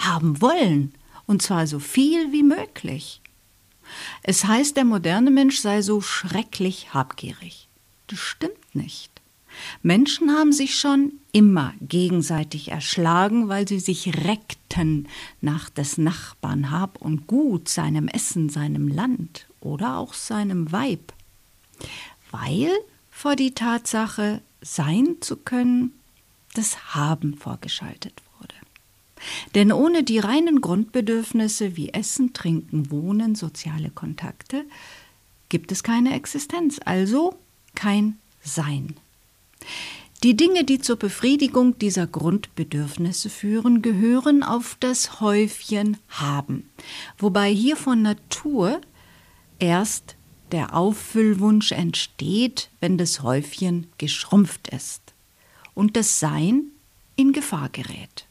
haben wollen, und zwar so viel wie möglich. Es heißt, der moderne Mensch sei so schrecklich habgierig. Das stimmt nicht. Menschen haben sich schon immer gegenseitig erschlagen, weil sie sich reckten nach des Nachbarn Hab und Gut, seinem Essen, seinem Land oder auch seinem Weib. Weil vor die Tatsache, sein zu können, das Haben vorgeschaltet wurde. Denn ohne die reinen Grundbedürfnisse wie Essen, Trinken, Wohnen, soziale Kontakte gibt es keine Existenz, also kein Sein. Die Dinge, die zur Befriedigung dieser Grundbedürfnisse führen, gehören auf das Häufchen haben, wobei hier von Natur erst der Auffüllwunsch entsteht, wenn das Häufchen geschrumpft ist und das Sein in Gefahr gerät.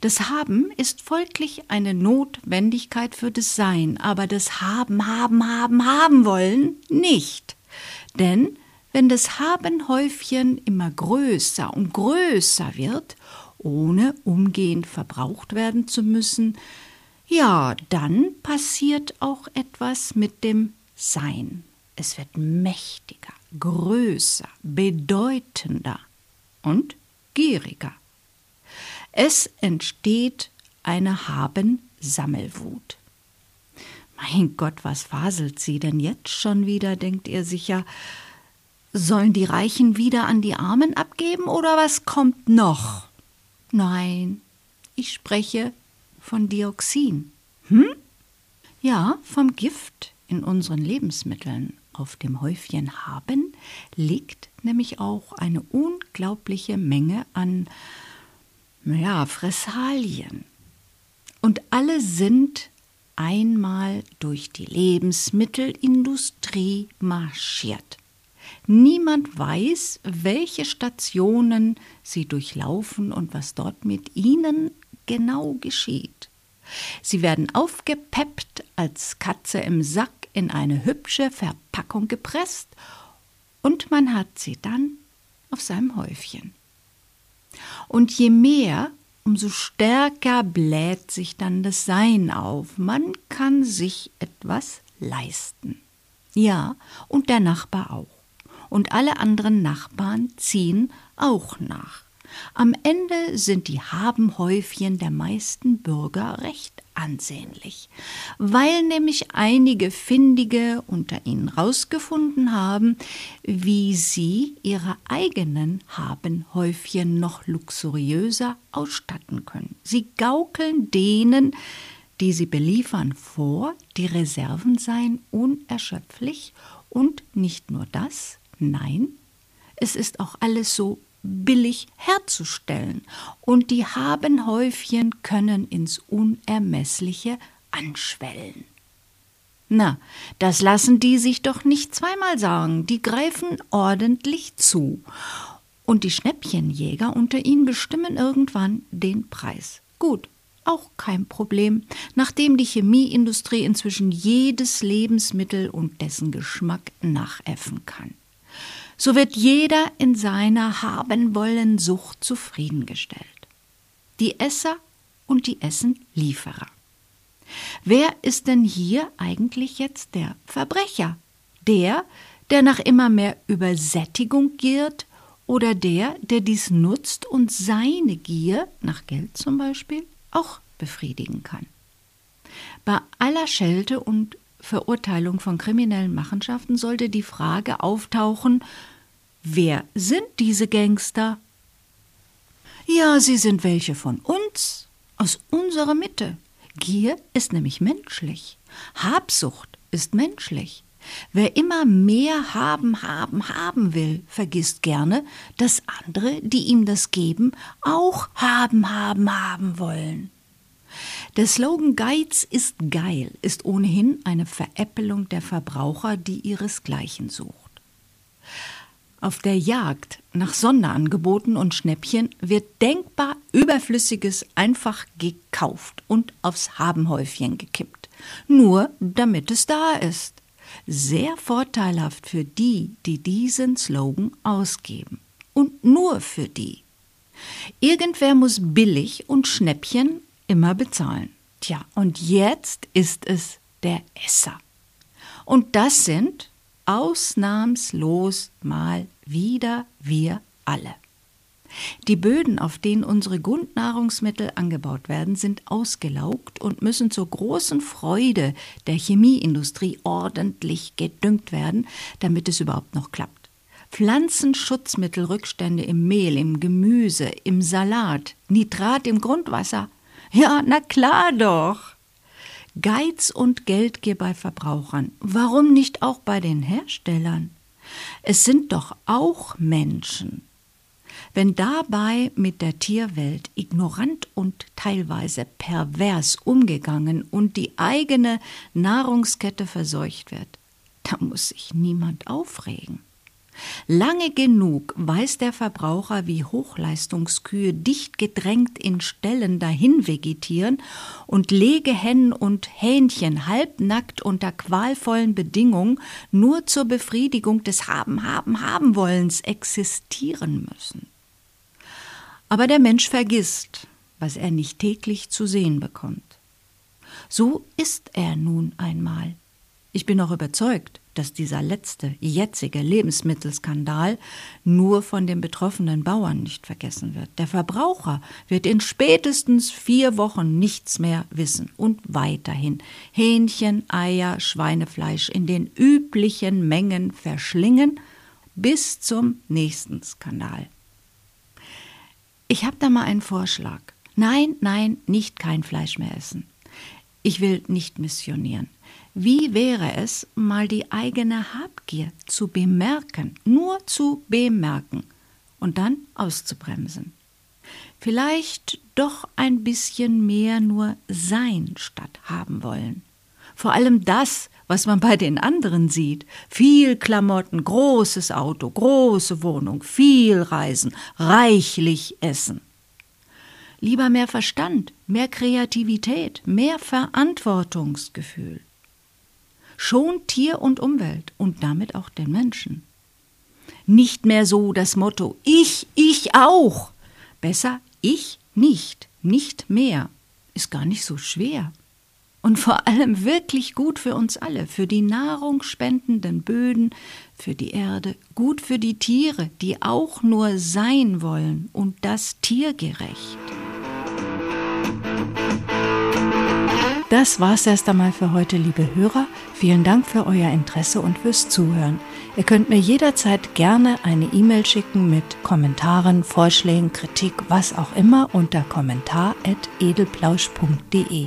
Das Haben ist folglich eine Notwendigkeit für das Sein, aber das Haben, Haben, Haben, Haben wollen nicht. Denn wenn das Habenhäufchen immer größer und größer wird, ohne umgehend verbraucht werden zu müssen, ja, dann passiert auch etwas mit dem Sein. Es wird mächtiger, größer, bedeutender und gieriger. Es entsteht eine Haben-Sammelwut. Mein Gott, was faselt sie denn jetzt schon wieder, denkt ihr sicher. Sollen die Reichen wieder an die Armen abgeben oder was kommt noch? Nein, ich spreche von Dioxin. Hm? Ja, vom Gift in unseren Lebensmitteln auf dem Häufchen haben, liegt nämlich auch eine unglaubliche Menge an ja, Fressalien. Und alle sind einmal durch die Lebensmittelindustrie marschiert. Niemand weiß, welche Stationen sie durchlaufen und was dort mit ihnen genau geschieht. Sie werden aufgepeppt, als Katze im Sack in eine hübsche Verpackung gepresst und man hat sie dann auf seinem Häufchen. Und je mehr, umso stärker bläht sich dann das Sein auf. Man kann sich etwas leisten. Ja, und der Nachbar auch und alle anderen Nachbarn ziehen auch nach. Am Ende sind die Habenhäufchen der meisten Bürger recht ansehnlich, weil nämlich einige Findige unter ihnen rausgefunden haben, wie sie ihre eigenen Habenhäufchen noch luxuriöser ausstatten können. Sie gaukeln denen, die sie beliefern, vor, die Reserven seien unerschöpflich und nicht nur das, Nein, es ist auch alles so billig herzustellen und die Habenhäufchen können ins Unermessliche anschwellen. Na, das lassen die sich doch nicht zweimal sagen, die greifen ordentlich zu. Und die Schnäppchenjäger unter ihnen bestimmen irgendwann den Preis. Gut, auch kein Problem, nachdem die Chemieindustrie inzwischen jedes Lebensmittel und dessen Geschmack nachäffen kann so wird jeder in seiner haben wollen Sucht zufriedengestellt. Die Esser und die Essenlieferer. Wer ist denn hier eigentlich jetzt der Verbrecher? Der, der nach immer mehr Übersättigung giert oder der, der dies nutzt und seine Gier, nach Geld zum Beispiel, auch befriedigen kann? Bei aller Schelte und Verurteilung von kriminellen Machenschaften sollte die Frage auftauchen, wer sind diese Gangster? Ja, sie sind welche von uns, aus unserer Mitte. Gier ist nämlich menschlich. Habsucht ist menschlich. Wer immer mehr haben, haben, haben will, vergisst gerne, dass andere, die ihm das geben, auch haben, haben, haben wollen. Der Slogan Geiz ist geil ist ohnehin eine Veräppelung der Verbraucher, die ihresgleichen sucht. Auf der Jagd nach Sonderangeboten und Schnäppchen wird denkbar Überflüssiges einfach gekauft und aufs Habenhäufchen gekippt, nur damit es da ist. Sehr vorteilhaft für die, die diesen Slogan ausgeben. Und nur für die. Irgendwer muss billig und Schnäppchen immer bezahlen. Tja, und jetzt ist es der Esser. Und das sind ausnahmslos mal wieder wir alle. Die Böden, auf denen unsere Grundnahrungsmittel angebaut werden, sind ausgelaugt und müssen zur großen Freude der Chemieindustrie ordentlich gedüngt werden, damit es überhaupt noch klappt. Pflanzenschutzmittelrückstände im Mehl, im Gemüse, im Salat, Nitrat im Grundwasser. Ja, na klar doch. Geiz und Geldgier bei Verbrauchern. Warum nicht auch bei den Herstellern? Es sind doch auch Menschen. Wenn dabei mit der Tierwelt ignorant und teilweise pervers umgegangen und die eigene Nahrungskette verseucht wird, da muss sich niemand aufregen. Lange genug weiß der Verbraucher, wie Hochleistungskühe dicht gedrängt in Ställen dahin vegetieren und Legehennen und Hähnchen halbnackt unter qualvollen Bedingungen nur zur Befriedigung des Haben, Haben, Haben wollens existieren müssen. Aber der Mensch vergisst, was er nicht täglich zu sehen bekommt. So ist er nun einmal. Ich bin auch überzeugt, dass dieser letzte, jetzige Lebensmittelskandal nur von den betroffenen Bauern nicht vergessen wird. Der Verbraucher wird in spätestens vier Wochen nichts mehr wissen und weiterhin Hähnchen, Eier, Schweinefleisch in den üblichen Mengen verschlingen bis zum nächsten Skandal. Ich habe da mal einen Vorschlag. Nein, nein, nicht kein Fleisch mehr essen. Ich will nicht missionieren. Wie wäre es, mal die eigene Habgier zu bemerken, nur zu bemerken und dann auszubremsen? Vielleicht doch ein bisschen mehr nur sein statt haben wollen. Vor allem das, was man bei den anderen sieht. Viel Klamotten, großes Auto, große Wohnung, viel Reisen, reichlich Essen. Lieber mehr Verstand, mehr Kreativität, mehr Verantwortungsgefühl schont Tier und Umwelt und damit auch den Menschen. Nicht mehr so das Motto Ich, ich auch. Besser ich nicht, nicht mehr. Ist gar nicht so schwer. Und vor allem wirklich gut für uns alle, für die nahrungsspendenden Böden, für die Erde, gut für die Tiere, die auch nur sein wollen und das tiergerecht. Das war's erst einmal für heute, liebe Hörer. Vielen Dank für euer Interesse und fürs Zuhören. Ihr könnt mir jederzeit gerne eine E-Mail schicken mit Kommentaren, Vorschlägen, Kritik, was auch immer unter kommentar.edelplausch.de.